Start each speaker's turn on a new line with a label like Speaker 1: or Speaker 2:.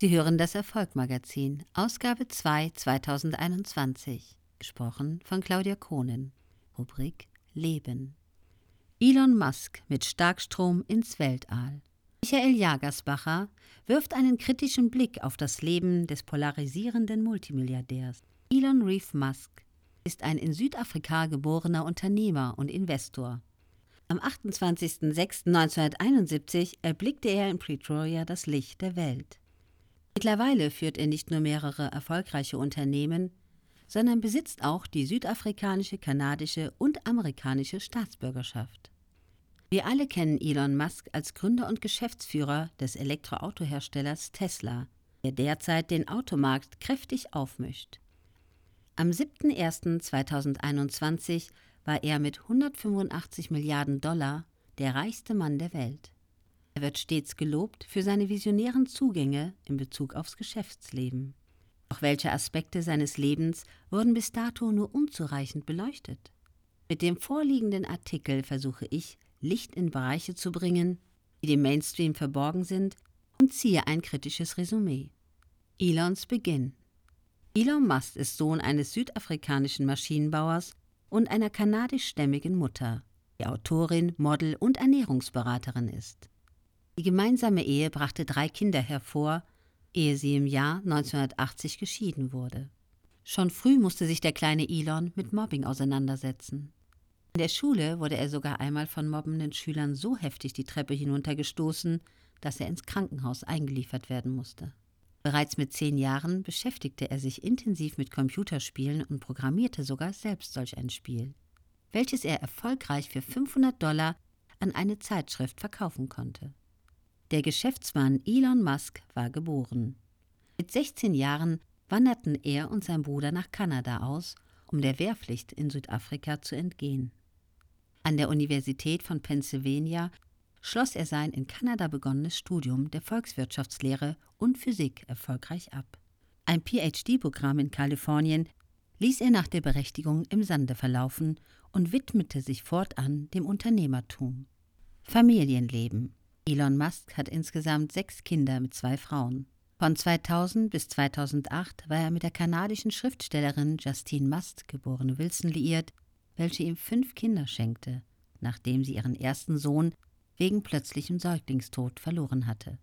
Speaker 1: Sie hören das Erfolgmagazin, Ausgabe 2 2021, gesprochen von Claudia Kohnen. Rubrik Leben. Elon Musk mit Starkstrom ins Weltall. Michael Jagersbacher wirft einen kritischen Blick auf das Leben des polarisierenden Multimilliardärs. Elon Reeve Musk ist ein in Südafrika geborener Unternehmer und Investor. Am 28.06.1971 erblickte er in Pretoria das Licht der Welt. Mittlerweile führt er nicht nur mehrere erfolgreiche Unternehmen, sondern besitzt auch die südafrikanische, kanadische und amerikanische Staatsbürgerschaft. Wir alle kennen Elon Musk als Gründer und Geschäftsführer des Elektroautoherstellers Tesla, der derzeit den Automarkt kräftig aufmischt. Am 7.01.2021 war er mit 185 Milliarden Dollar der reichste Mann der Welt. Er wird stets gelobt für seine visionären Zugänge in Bezug aufs Geschäftsleben. Doch welche Aspekte seines Lebens wurden bis dato nur unzureichend beleuchtet? Mit dem vorliegenden Artikel versuche ich, Licht in Bereiche zu bringen, die dem Mainstream verborgen sind, und ziehe ein kritisches Resümee. Elons Beginn Elon Musk ist Sohn eines südafrikanischen Maschinenbauers und einer kanadischstämmigen Mutter, die Autorin, Model und Ernährungsberaterin ist. Die gemeinsame Ehe brachte drei Kinder hervor, ehe sie im Jahr 1980 geschieden wurde. Schon früh musste sich der kleine Elon mit Mobbing auseinandersetzen. In der Schule wurde er sogar einmal von mobbenden Schülern so heftig die Treppe hinuntergestoßen, dass er ins Krankenhaus eingeliefert werden musste. Bereits mit zehn Jahren beschäftigte er sich intensiv mit Computerspielen und programmierte sogar selbst solch ein Spiel, welches er erfolgreich für 500 Dollar an eine Zeitschrift verkaufen konnte. Der Geschäftsmann Elon Musk war geboren. Mit 16 Jahren wanderten er und sein Bruder nach Kanada aus, um der Wehrpflicht in Südafrika zu entgehen. An der Universität von Pennsylvania schloss er sein in Kanada begonnenes Studium der Volkswirtschaftslehre und Physik erfolgreich ab. Ein PhD-Programm in Kalifornien ließ er nach der Berechtigung im Sande verlaufen und widmete sich fortan dem Unternehmertum. Familienleben Elon Musk hat insgesamt sechs Kinder mit zwei Frauen. Von 2000 bis 2008 war er mit der kanadischen Schriftstellerin Justine Must, geborene Wilson, liiert, welche ihm fünf Kinder schenkte, nachdem sie ihren ersten Sohn wegen plötzlichem Säuglingstod verloren hatte.